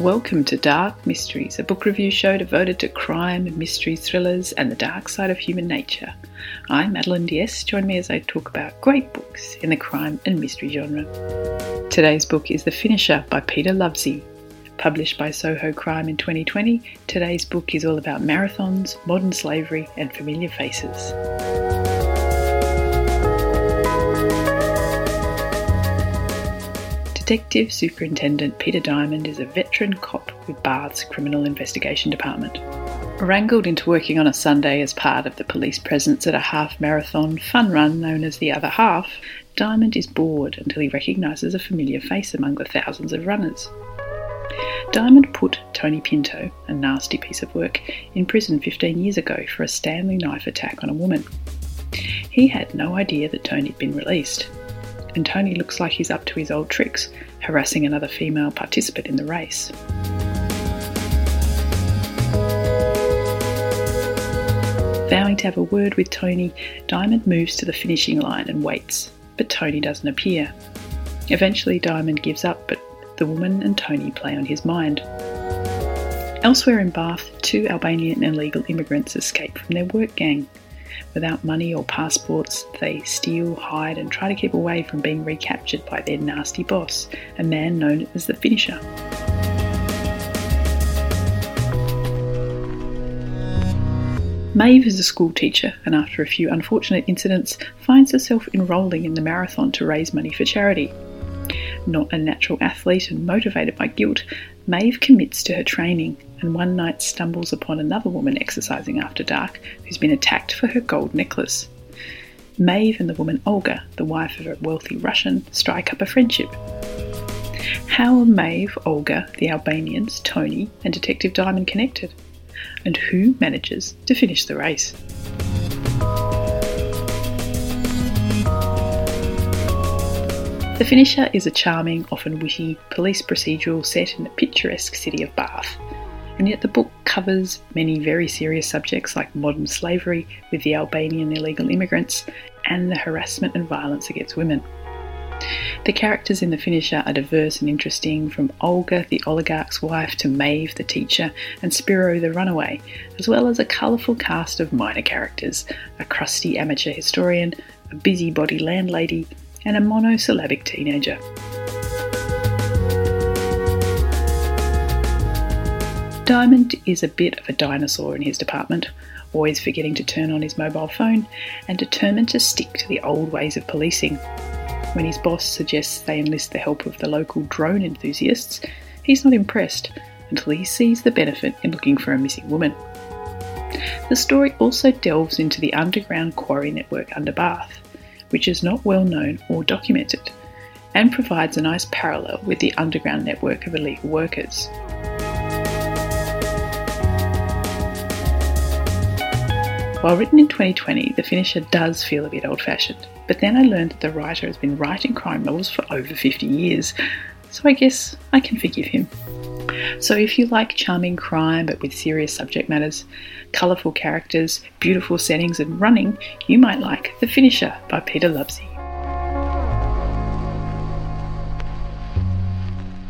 Welcome to Dark Mysteries, a book review show devoted to crime and mystery thrillers and the dark side of human nature. I'm Madeleine d'Este. Join me as I talk about great books in the crime and mystery genre. Today's book is The Finisher by Peter Lovesey. Published by Soho Crime in 2020, today's book is all about marathons, modern slavery, and familiar faces. Detective Superintendent Peter Diamond is a veteran cop with Bath's Criminal Investigation Department. Wrangled into working on a Sunday as part of the police presence at a half marathon fun run known as the Other Half, Diamond is bored until he recognises a familiar face among the thousands of runners. Diamond put Tony Pinto, a nasty piece of work, in prison 15 years ago for a Stanley knife attack on a woman. He had no idea that Tony had been released and Tony looks like he's up to his old tricks, harassing another female participant in the race. Vowing to have a word with Tony, Diamond moves to the finishing line and waits, but Tony doesn't appear. Eventually, Diamond gives up, but the woman and Tony play on his mind. Elsewhere in Bath, two Albanian illegal immigrants escape from their work gang. Without money or passports, they steal, hide, and try to keep away from being recaptured by their nasty boss, a man known as the Finisher. Maeve is a school teacher and, after a few unfortunate incidents, finds herself enrolling in the marathon to raise money for charity. Not a natural athlete and motivated by guilt, Maeve commits to her training and one night stumbles upon another woman exercising after dark who's been attacked for her gold necklace. Maeve and the woman Olga, the wife of a wealthy Russian, strike up a friendship. How are Maeve, Olga, the Albanians, Tony, and Detective Diamond connected? And who manages to finish the race? The Finisher is a charming, often witty police procedural set in the picturesque city of Bath. And yet the book covers many very serious subjects like modern slavery with the Albanian illegal immigrants and the harassment and violence against women. The characters in The Finisher are diverse and interesting, from Olga, the oligarch's wife, to Maeve, the teacher, and Spiro, the runaway, as well as a colourful cast of minor characters a crusty amateur historian, a busybody landlady, and a monosyllabic teenager. Diamond is a bit of a dinosaur in his department, always forgetting to turn on his mobile phone and determined to stick to the old ways of policing. When his boss suggests they enlist the help of the local drone enthusiasts, he's not impressed until he sees the benefit in looking for a missing woman. The story also delves into the underground quarry network under Bath, which is not well known or documented, and provides a nice parallel with the underground network of illegal workers. While written in 2020, The Finisher does feel a bit old fashioned, but then I learned that the writer has been writing crime novels for over 50 years, so I guess I can forgive him. So if you like charming crime but with serious subject matters, colourful characters, beautiful settings, and running, you might like The Finisher by Peter Lovesey.